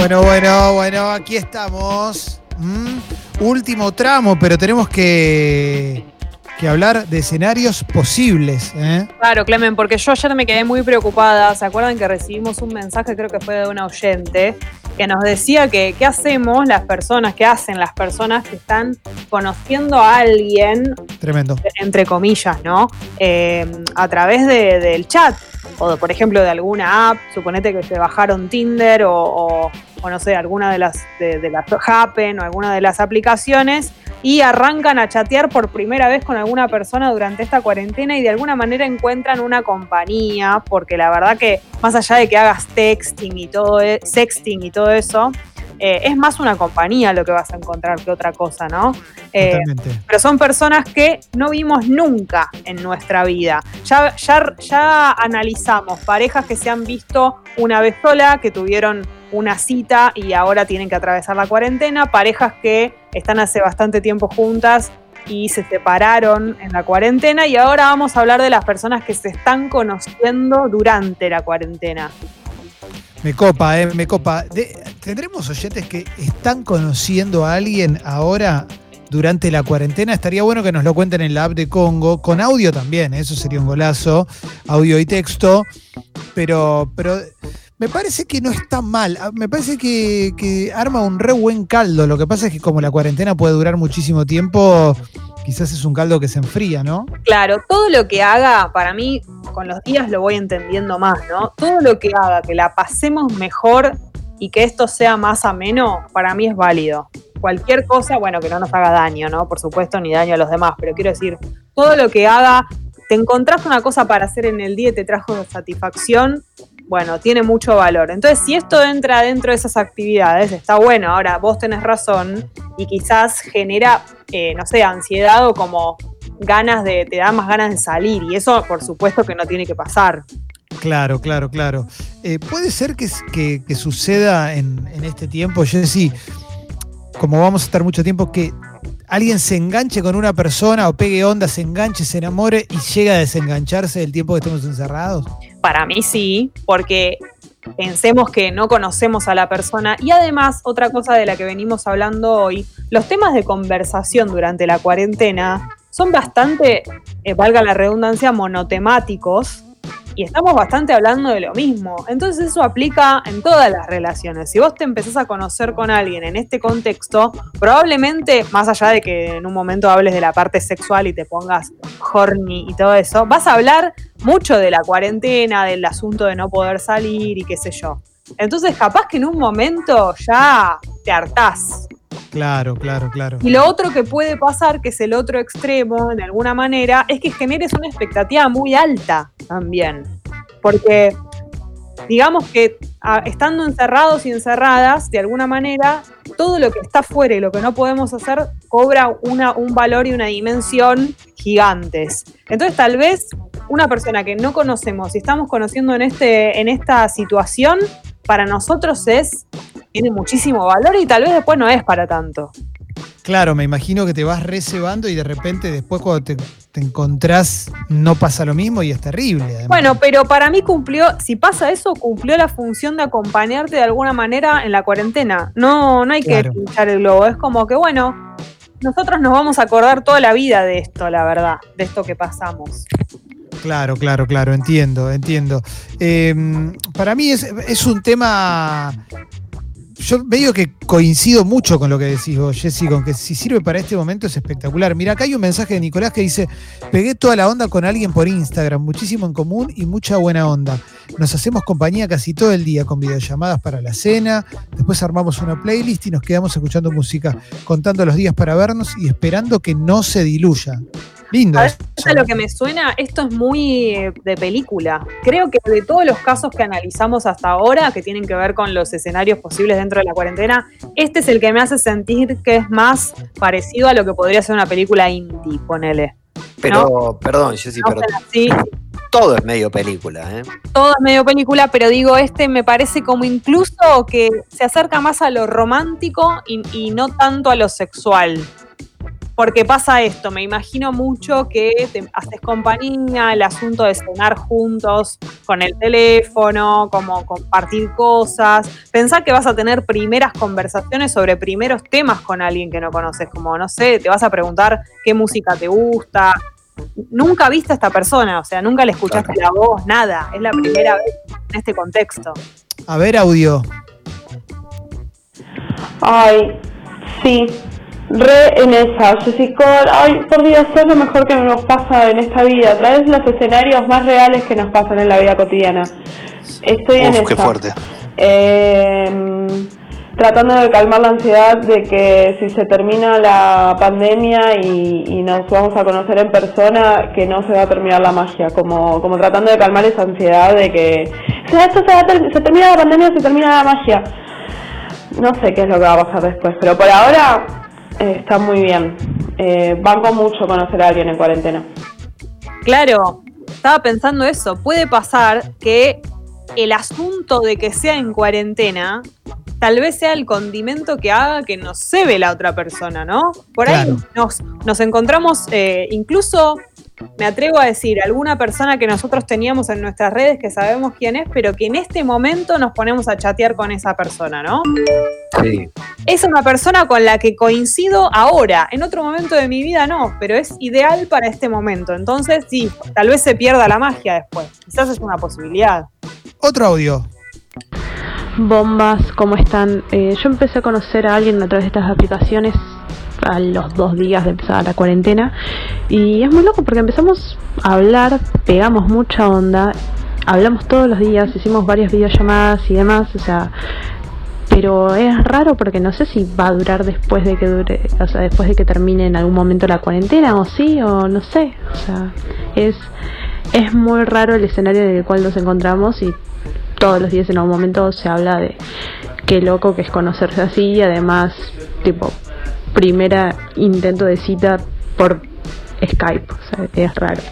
Bueno, bueno, bueno, aquí estamos. Mm, Último tramo, pero tenemos que, que hablar de escenarios posibles. ¿eh? Claro, Clemen, porque yo ayer me quedé muy preocupada. ¿Se acuerdan que recibimos un mensaje, creo que fue de una oyente, que nos decía que qué hacemos las personas, qué hacen las personas que están conociendo a alguien, Tremendo. entre comillas, ¿no? Eh, a través de- del chat o, de, por ejemplo, de alguna app. Suponete que se bajaron Tinder o, o- o no sé, alguna de las, de las Happen o alguna de las aplicaciones y arrancan a chatear por primera vez con alguna persona durante esta cuarentena y de alguna manera encuentran una compañía, porque la verdad que más allá de que hagas texting y todo, e- sexting y todo eso, eh, es más una compañía lo que vas a encontrar que otra cosa, ¿no? Eh, pero son personas que no vimos nunca en nuestra vida. Ya, ya, ya analizamos parejas que se han visto una vez sola, que tuvieron una cita y ahora tienen que atravesar la cuarentena, parejas que están hace bastante tiempo juntas y se separaron en la cuarentena y ahora vamos a hablar de las personas que se están conociendo durante la cuarentena. Me copa, eh, me copa. ¿Tendremos oyentes que están conociendo a alguien ahora durante la cuarentena? Estaría bueno que nos lo cuenten en la app de Congo, con audio también, ¿eh? eso sería un golazo, audio y texto, pero, pero me parece que no está mal, Ah, me parece que, arma un re buen caldo, lo que pasa es que como la cuarentena puede durar muchísimo tiempo, quizás es un caldo que se enfría, ¿no? Claro, todo lo que haga, para mí, con los días lo voy entendiendo más, ¿no? Todo lo que haga que la pasemos mejor y que esto sea más ameno, para mí es válido. Cualquier cosa, bueno, que no nos haga daño, ¿no? Por supuesto, ni daño a los demás, pero quiero decir, todo lo que haga, te encontrás una cosa para hacer en el día y te trajo satisfacción, bueno, tiene mucho valor. Entonces, si esto entra dentro de esas actividades, está bueno. Ahora, vos tenés razón y quizás genera, eh, no sé, ansiedad o como ganas de, te da más ganas de salir. Y eso, por supuesto, que no tiene que pasar. Claro, claro, claro. Eh, puede ser que, que- suceda en, en este tiempo, Jessy, como vamos a estar mucho tiempo, que alguien se enganche con una persona o pegue onda, se enganche, se enamore y llega a desengancharse del tiempo que estamos encerrados. Para mí sí, porque pensemos que no conocemos a la persona. Y además, otra cosa de la que venimos hablando hoy, los temas de conversación durante la cuarentena son bastante, eh, valga la redundancia, monotemáticos. Y estamos bastante hablando de lo mismo. Entonces eso aplica en todas las relaciones. Si vos te empezás a conocer con alguien en este contexto, probablemente, más allá de que en un momento hables de la parte sexual y te pongas horny y todo eso, vas a hablar mucho de la cuarentena, del asunto de no poder salir y qué sé yo. Entonces capaz que en un momento ya te hartás. Claro, claro, claro. Y lo otro que puede pasar, que es el otro extremo, de alguna manera, es que generes una expectativa muy alta también. Porque, digamos que estando encerrados y encerradas, de alguna manera, todo lo que está fuera y lo que no podemos hacer cobra un valor y una dimensión gigantes. Entonces, tal vez una persona que no conocemos y estamos conociendo en, este, en esta situación, para nosotros es, tiene muchísimo valor y tal vez después no es para tanto. Claro, me imagino que te vas recebando y de repente después cuando te, te encontrás no pasa lo mismo y es terrible. además. Bueno, pero para mí cumplió, si pasa eso, cumplió la función de acompañarte de alguna manera en la cuarentena. No, no hay que pinchar el globo. Es como que, bueno, nosotros nos vamos a acordar toda la vida de esto, la verdad, de esto que pasamos. Claro, claro, claro, entiendo, entiendo. Eh, para mí es, un tema. Yo veo que coincido mucho con lo que decís vos, Jessy, con que si sirve para este momento es espectacular. Mira, acá hay un mensaje de Nicolás que dice: Pegué toda la onda con alguien por Instagram, muchísimo en común y mucha buena onda. Nos hacemos compañía casi todo el día con videollamadas para la cena. Después armamos una playlist y nos quedamos escuchando música, contando los días para vernos y esperando que no se diluya. Lindo. ¿Sabes eso. a lo que me suena? Esto es muy eh, de película. Creo que de todos los casos que analizamos hasta ahora, que tienen que ver con los escenarios posibles dentro de la cuarentena, este es el que me hace sentir que es más parecido a lo que podría ser una película indie, ponele. Pero, perdón, Jessy, No pero sean así, todo es medio película, ¿eh? todo es medio película, pero digo, este me parece como incluso que se acerca más a lo romántico y, y no tanto a lo sexual. Porque pasa esto, me imagino mucho que te haces compañía, el asunto de cenar juntos con el teléfono, como compartir cosas, pensar que vas a tener primeras conversaciones sobre primeros temas con alguien que no conoces, como no sé, te vas a preguntar qué música te gusta, nunca viste a esta persona, o sea, nunca le escuchaste la voz, nada, es la primera vez en este contexto. A ver, audio. Ay, sí, re en esa, Jessica, ay, por Dios, es lo mejor que nos pasa en esta vida, traes los escenarios más reales que nos pasan en la vida cotidiana. Estoy en esa. qué fuerte. Eh, tratando de calmar la ansiedad de que si se termina la pandemia y, nos vamos a conocer en persona, que no se va a terminar la magia, como, como tratando de calmar esa ansiedad de que esto se, se termina la pandemia, se termina la magia. No sé qué es lo que va a pasar después, pero por ahora está muy bien. Eh, banco mucho conocer a alguien en cuarentena. Claro, estaba pensando eso. Puede pasar que el asunto de que sea en cuarentena tal vez sea el condimento que haga que no se ve la otra persona, ¿no? Por ahí nos, nos encontramos eh, incluso me atrevo a decir, alguna persona que nosotros teníamos en nuestras redes que sabemos quién es, pero que en este momento nos ponemos a chatear con esa persona, ¿no? Sí. Es una persona con la que coincido ahora, en otro momento de mi vida no, pero es ideal para este momento. Entonces, sí, tal vez se pierda la magia después. Quizás es una posibilidad. Otro audio. Bombas, ¿cómo están? Eh, yo empecé a conocer a alguien a través de estas aplicaciones a los dos días de empezar la cuarentena. Y es muy loco porque empezamos a hablar, pegamos mucha onda, hablamos todos los días, hicimos varias videollamadas y demás, o sea, pero es raro porque no sé si va a durar después de que dure, o sea, después de que termine en algún momento la cuarentena o sí o no sé, o sea, es es muy raro el escenario en el cual nos encontramos y todos los días en algún momento se habla de qué loco que es conocerse así y además tipo primera intento de cita por Skype, o sea, es raro.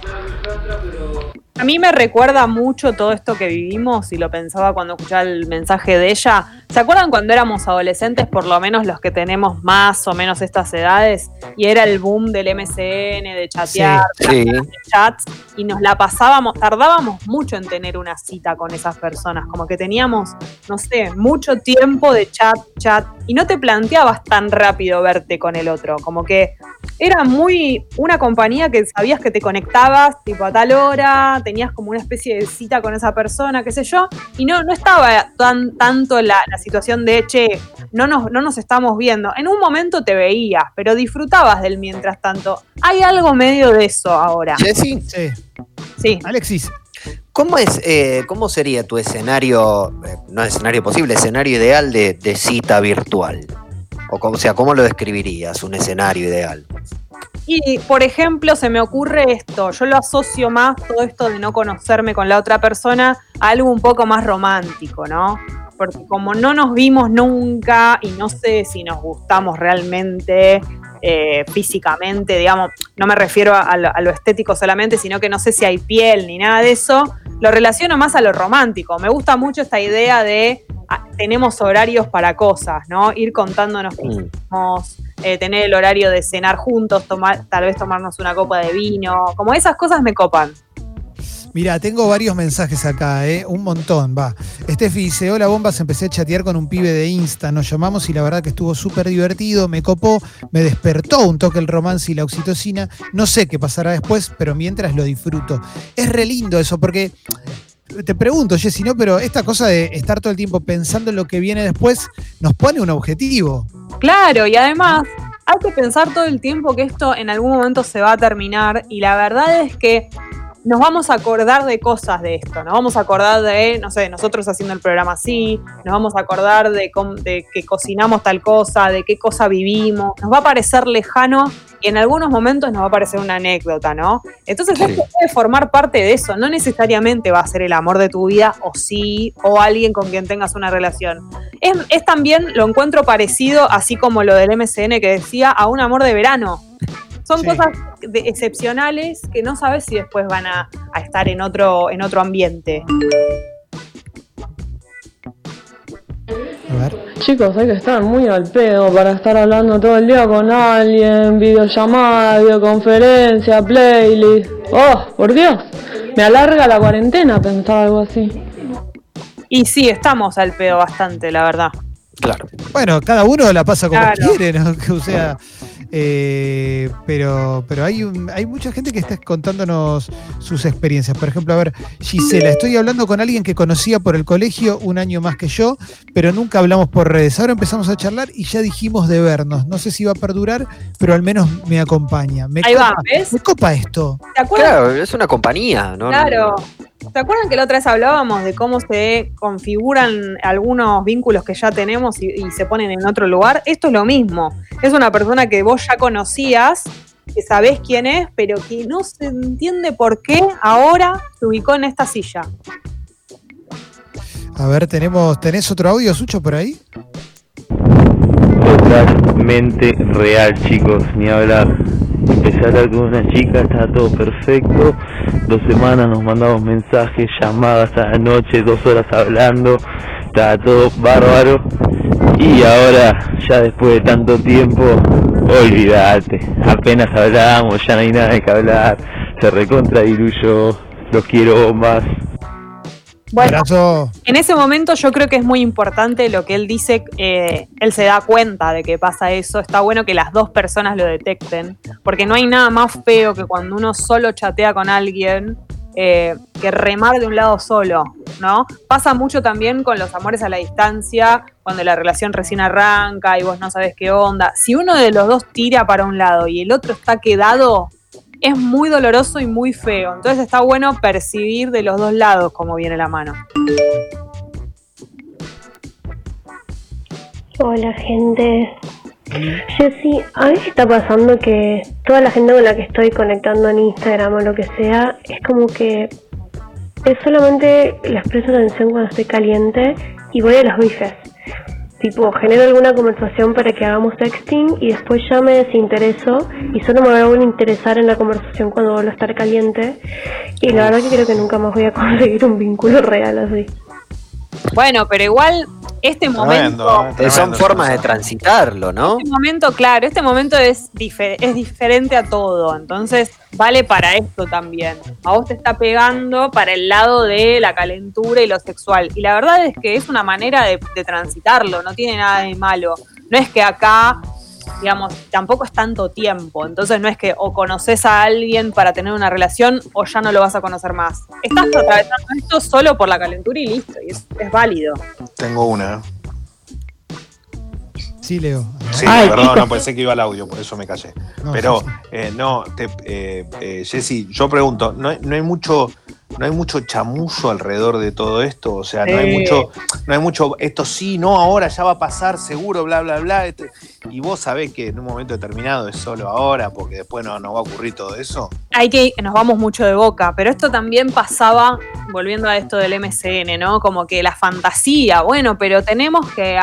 A mí me recuerda mucho todo esto que vivimos y lo pensaba cuando escuchaba el mensaje de ella. ¿Se acuerdan cuando éramos adolescentes, por lo menos los que tenemos más o menos estas edades? Y era el boom del MCN, de chatear, de chats, y nos la pasábamos, tardábamos mucho en tener una cita con esas personas, como que teníamos, no sé, mucho tiempo de chat, chat, y no te planteabas tan rápido verte con el otro, como que era muy una compañía que sabías que te conectabas tipo a tal hora, tenías como una especie de cita con esa persona, qué sé yo, y no, no estaba tan tanto la, situación de, che, no nos, no nos estamos viendo. En un momento te veías, pero disfrutabas del mientras tanto. Hay algo medio de eso ahora. Sí. Sí. Alexis. ¿Cómo, es, eh, ¿Cómo sería tu escenario, eh, no escenario posible, escenario ideal de, de cita virtual? O, o sea, ¿cómo lo describirías, un escenario ideal? Y, por ejemplo, se me ocurre esto, yo lo asocio más, todo esto de no conocerme con la otra persona, a algo un poco más romántico, ¿no? Porque como no nos vimos nunca y no sé si nos gustamos realmente eh, físicamente, digamos, no me refiero a lo estético solamente, sino que no sé si hay piel ni nada de eso, lo relaciono más a lo romántico. Me gusta mucho esta idea de tenemos horarios para cosas, ¿no? Ir contándonos qué mm. hicimos, eh, tener el horario de cenar juntos, tomar, tal vez tomarnos una copa de vino, como esas cosas me copan. Mira, tengo varios mensajes acá, ¿eh? un montón, va. Steffi dice, hola bombas, empecé a chatear con un pibe de Insta, nos llamamos y la verdad que estuvo súper divertido, me copó, me despertó un toque el romance y la oxitocina, no sé qué pasará después, pero mientras lo disfruto. Es re lindo eso, porque te pregunto, Jessy, ¿no? Pero esta cosa de estar todo el tiempo pensando en lo que viene después nos pone un objetivo. Claro, y además hay que pensar todo el tiempo que esto en algún momento se va a terminar y la verdad es que nos vamos a acordar de cosas de esto, nos vamos a acordar de, no sé, nosotros haciendo el programa así, nos vamos a acordar de, de que cocinamos tal cosa, de qué cosa vivimos, nos va a parecer lejano y en algunos momentos nos va a parecer una anécdota, ¿no? Entonces esto puede formar parte de eso, no necesariamente va a ser el amor de tu vida o sí, o alguien con quien tengas una relación. Es, también, lo encuentro parecido, así como lo del MCN que decía, a un amor de verano. Son cosas excepcionales que no sabes si después van a, a estar en otro, en otro ambiente. A ver. Chicos, hay que estar muy al pedo para estar hablando todo el día con alguien, videollamada, videoconferencia, playlist. Oh, por Dios, me alarga la cuarentena pensar algo así. Y sí, estamos al pedo bastante, la verdad. Claro. Bueno, cada uno la pasa como Claro. quiere, ¿no? O sea, eh, pero, pero hay, un- hay mucha gente que está contándonos sus experiencias. Por ejemplo, a ver, Gisela, estoy hablando con alguien que conocía por el colegio un año más que yo, pero nunca hablamos por redes. Ahora empezamos a charlar y ya dijimos de vernos. No sé si va a perdurar, pero al menos me acompaña. Me Ahí va, ¿ves? Me copa esto. ¿Te acuerdas? Claro, es una compañía, ¿no? Claro. ¿Se acuerdan que la otra vez hablábamos de cómo se configuran algunos vínculos que ya tenemos y, y se ponen en otro lugar? Esto es lo mismo. Es una persona que vos ya conocías, que sabés quién es, pero que no se entiende por qué ahora se ubicó en esta silla. A ver, tenemos, ¿tenés otro audio, Sucho, por ahí? Totalmente real, chicos, ni hablar. Empecé a con una chica, estaba todo perfecto. Dos semanas nos mandamos mensajes, llamadas a la noche, dos horas hablando. Estaba todo bárbaro. Y ahora, ya después de tanto tiempo, olvídate. Apenas hablamos, ya no hay nada que hablar. Se recontra diluyó. Los quiero más. Bueno, Abrazo. en ese momento yo creo que es muy importante lo que él dice, eh, él se da cuenta de que pasa eso, está bueno que las dos personas lo detecten, porque no hay nada más feo que cuando uno solo chatea con alguien eh, que remar de un lado solo, ¿no? Pasa mucho también con los amores a la distancia, cuando la relación recién arranca y vos no sabes qué onda. Si uno de los dos tira para un lado y el otro está quedado, es muy doloroso y muy feo. Entonces está bueno percibir de los dos lados cómo viene la mano. Hola gente. Jessy, a mí está pasando que toda la gente con la que estoy conectando en Instagram o lo que sea, es como que es solamente les presto atención cuando estoy caliente y voy a los bifes. Tipo, genero alguna conversación para que hagamos sexting y después ya me desintereso y solo me voy a interesar en la conversación cuando vuelvo a estar caliente. Y la verdad que creo que nunca más voy a conseguir un vínculo real así. Bueno, pero igual este momento, Tremendo, ¿eh? Eh, Son formas de transitarlo, ¿no? este momento, claro, este momento es, es diferente a todo, entonces vale para esto también. A vos te está pegando para el lado de la calentura y lo sexual. Y la verdad es que es una manera de, de transitarlo, no tiene nada de malo. No es que acá, digamos, tampoco es tanto tiempo, entonces no es que o conoces a alguien para tener una relación o ya no lo vas a conocer más. Estás atravesando esto solo por la calentura y listo, y es, es válido. Tengo una. Sí, Leo. Sí, Ay, perdón, no pensé que iba al audio, por eso me callé. No, Pero sí, sí. eh, no, te, eh, eh, Jessy, yo pregunto, ¿no hay, no hay mucho, no hay mucho chamullo alrededor de todo esto? O sea, no hay mucho, no hay mucho, esto sí, no, ahora ya va a pasar, seguro, bla, bla, bla. este- y vos sabés que en un momento determinado es solo ahora, porque después no, no va a ocurrir todo eso. hay que nos vamos mucho de boca, pero esto también pasaba, volviendo a esto del MCN, ¿no? Como que la fantasía, bueno, pero tenemos que,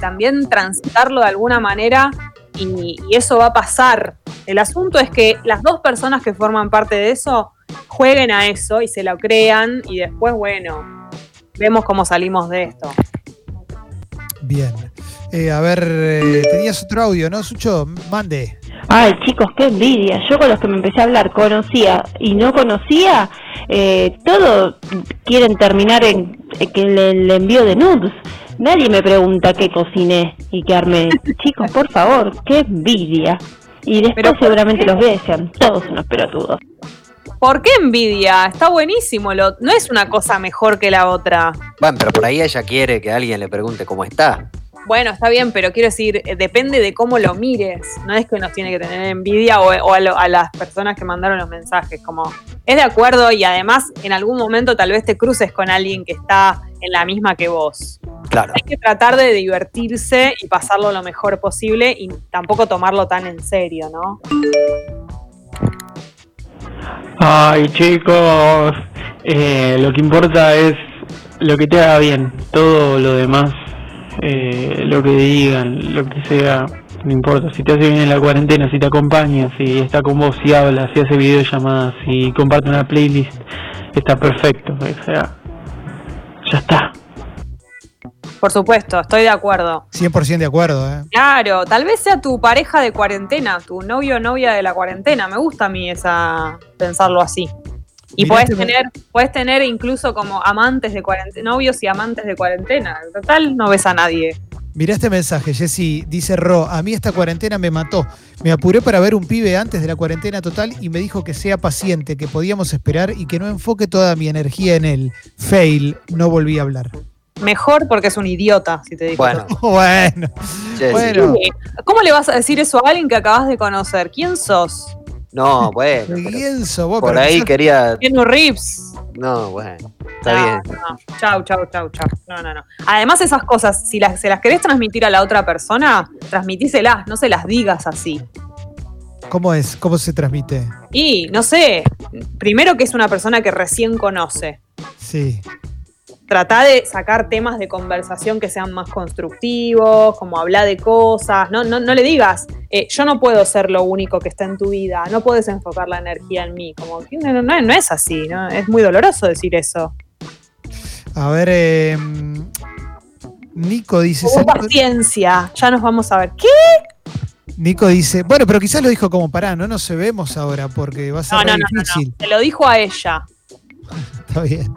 también transitarlo de alguna manera y, y eso va a pasar. El asunto es que las dos personas que forman parte de eso jueguen a eso y se lo crean y después, bueno, vemos cómo salimos de esto. Bien. Eh, a ver, eh, tenías otro audio, ¿no, Sucho? Mande. Ay, chicos, qué envidia. Yo con los que me empecé a hablar conocía y no conocía, eh, todo quieren terminar en en que le, le envío de nudes. Nadie me pregunta qué cociné y qué armé. chicos, por favor, qué envidia. Y después Pero ¿por seguramente qué? los besan, todos unos pelotudos. ¿Por qué envidia? Está buenísimo, lo, no es una cosa mejor que la otra. Bueno, pero por ahí ella quiere que alguien le pregunte cómo está. Bueno, está bien, pero quiero decir, eh, depende de cómo lo mires. No es que nos tiene que tener envidia o, o a, lo- a las personas que mandaron los mensajes. Como, es de acuerdo y además en algún momento tal vez te cruces con alguien que está en la misma que vos. Claro. Hay que tratar de divertirse y pasarlo lo mejor posible y tampoco tomarlo tan en serio, ¿no? Ay, chicos, eh, lo que importa es lo que te haga bien. Todo lo demás, eh, lo que digan, lo que sea, no importa. Si te hace bien en la cuarentena, si te acompaña, si está con vos, si habla, si hace videollamadas, si comparte una playlist, está perfecto. O sea, ya está. Por supuesto, estoy de acuerdo. 100% de acuerdo, ¿eh? Claro, tal vez sea tu pareja de cuarentena, tu novio o novia de la cuarentena. Me gusta a mí esa pensarlo así. Y puedes este- tener, puedes tener incluso como amantes de cuarentena, novios y amantes de cuarentena. En total, no ves a nadie. Mirá este mensaje, Jessy. Dice Ro, a mí esta cuarentena me mató. Me apuré para ver un pibe antes de la cuarentena total y me dijo que sea paciente, que podíamos esperar y que no enfoque toda mi energía en él. Fail, no volví a hablar. Mejor porque es un idiota, si te digo. Bueno, Bueno, bueno. Sí. ¿Cómo le vas a decir eso a alguien que acabas de conocer? ¿Quién sos? No, bueno. pero ¿Quién sos vos? por ahí quería. Keanu Reeves. No, bueno. Está No, bien. no. Chau, chau, chau, chau. No, no, no. Además, esas cosas, si las, se las querés transmitir a la otra persona, transmitíselas, no se las digas así. ¿Cómo es? ¿Cómo se transmite? Y, no sé, primero que es una persona que recién conoce. Sí. Trata de sacar temas de conversación que sean más constructivos, como hablar de cosas. No, no, no le digas, eh, yo no puedo ser lo único que está en tu vida, no puedes enfocar la energía en mí. Como no, no- no es así, ¿no? Es muy doloroso decir eso. A ver, eh, Nico dice. Con paciencia, ya nos vamos a ver. ¿Qué? Nico dice, bueno, pero quizás lo dijo como pará, no nos vemos ahora porque va a ser No, no, re no, no, difícil. no. Te lo dijo a ella. Está bien.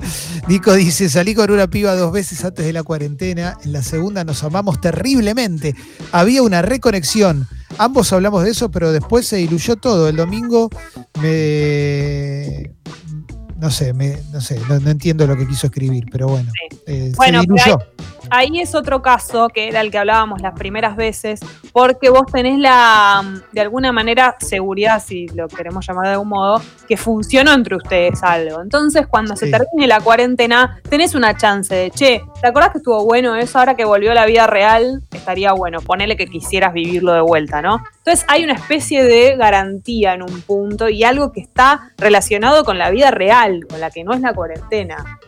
Nico dice, salí con una piba dos veces antes de la cuarentena, en la segunda nos amamos terriblemente. Había una reconexión. Ambos hablamos de eso, pero después se diluyó todo. El domingo me... No sé, me, no sé, no, no entiendo lo que quiso escribir, pero bueno. eh, Bueno, se pero diluyó. Ahí es otro caso que era el que hablábamos las primeras veces, porque vos tenés la, mm, de alguna manera, seguridad, si lo queremos llamar de algún modo, que funcionó entre ustedes algo. Entonces, cuando se termine la cuarentena, tenés una chance de, che, ¿te acordás que estuvo bueno eso? Ahora que volvió a la vida real, estaría bueno, ponele que quisieras vivirlo de vuelta, ¿no? Entonces, hay una especie de garantía en un punto y algo que está relacionado con la vida real, con la que no es la cuarentena.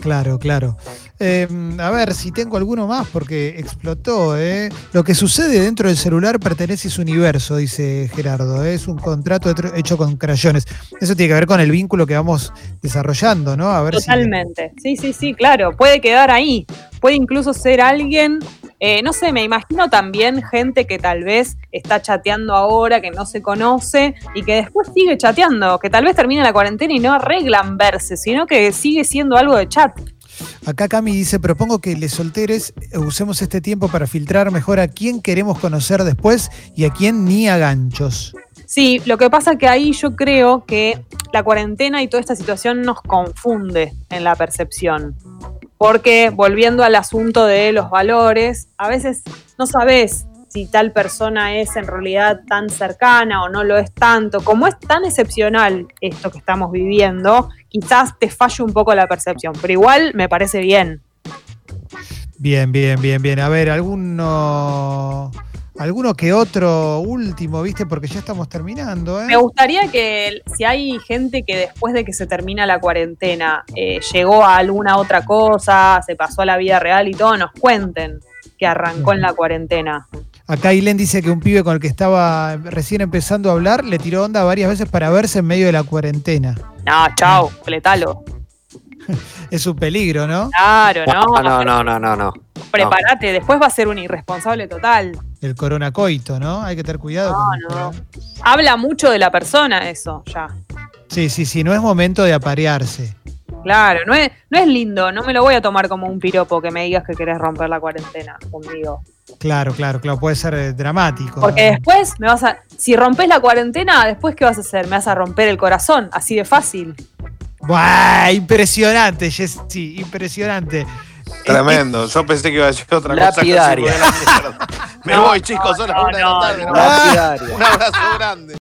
Claro, claro. Eh, a ver si tengo alguno más porque explotó. ¿eh? Lo que sucede dentro del celular pertenece a su universo, dice Gerardo. ¿eh? Es un contrato hecho- con crayones. Eso tiene que ver con el vínculo que vamos desarrollando, ¿no? Totalmente. Sí, sí, sí, claro. Puede quedar ahí. Puede incluso ser alguien, eh, no sé, me imagino también gente que tal vez está chateando ahora, que no se conoce y que después sigue chateando, que tal vez termine la cuarentena y no arreglan verse, sino que sigue siendo algo de chat. Acá Cami dice, propongo que les solteres eh, usemos este tiempo para filtrar mejor a quién queremos conocer después y a quién ni a ganchos. Sí, lo que pasa que ahí yo creo que la cuarentena y toda esta situación nos confunde en la percepción. Porque volviendo al asunto de los valores, a veces no sabes si tal persona es en realidad tan cercana o no lo es tanto. Como es tan excepcional esto que estamos viviendo, quizás te falle un poco la percepción, pero igual me parece bien. Bien, bien, bien, bien. A ver, alguno. Alguno que otro último, ¿viste? Porque ya estamos terminando, ¿eh? Me gustaría que si hay gente que después de que se termina la cuarentena eh, llegó a alguna otra cosa, se pasó a la vida real y todo, nos cuenten que arrancó en la cuarentena. Acá Ailén dice que un pibe con el que estaba recién empezando a hablar le tiró onda varias veces para verse en medio de la cuarentena. No, chao, fletalo. Es un peligro, ¿no? Claro, no. No, no, no, no, no, no. Prepárate, después va a ser un irresponsable total. El coronacoito, ¿no? Hay que tener cuidado. No, con no. Habla mucho de la persona eso, ya. Sí, sí, sí, no es momento de aparearse. Claro, no es, no es lindo, no me lo voy a tomar como un piropo que me digas que querés romper la cuarentena conmigo. Claro, claro, claro, puede ser eh, dramático. Porque después me vas a. Si rompes la cuarentena, después ¿qué vas a hacer? Me vas a romper el corazón, así de fácil. ¡Buah! Impresionante, Jessy, impresionante. Tremendo. Yo pensé que iba a decir otra Lapidaria. cosa. mierda. Me No, voy, chicos, son las no, una de la tarde. no. Lapidaria. Un abrazo grande.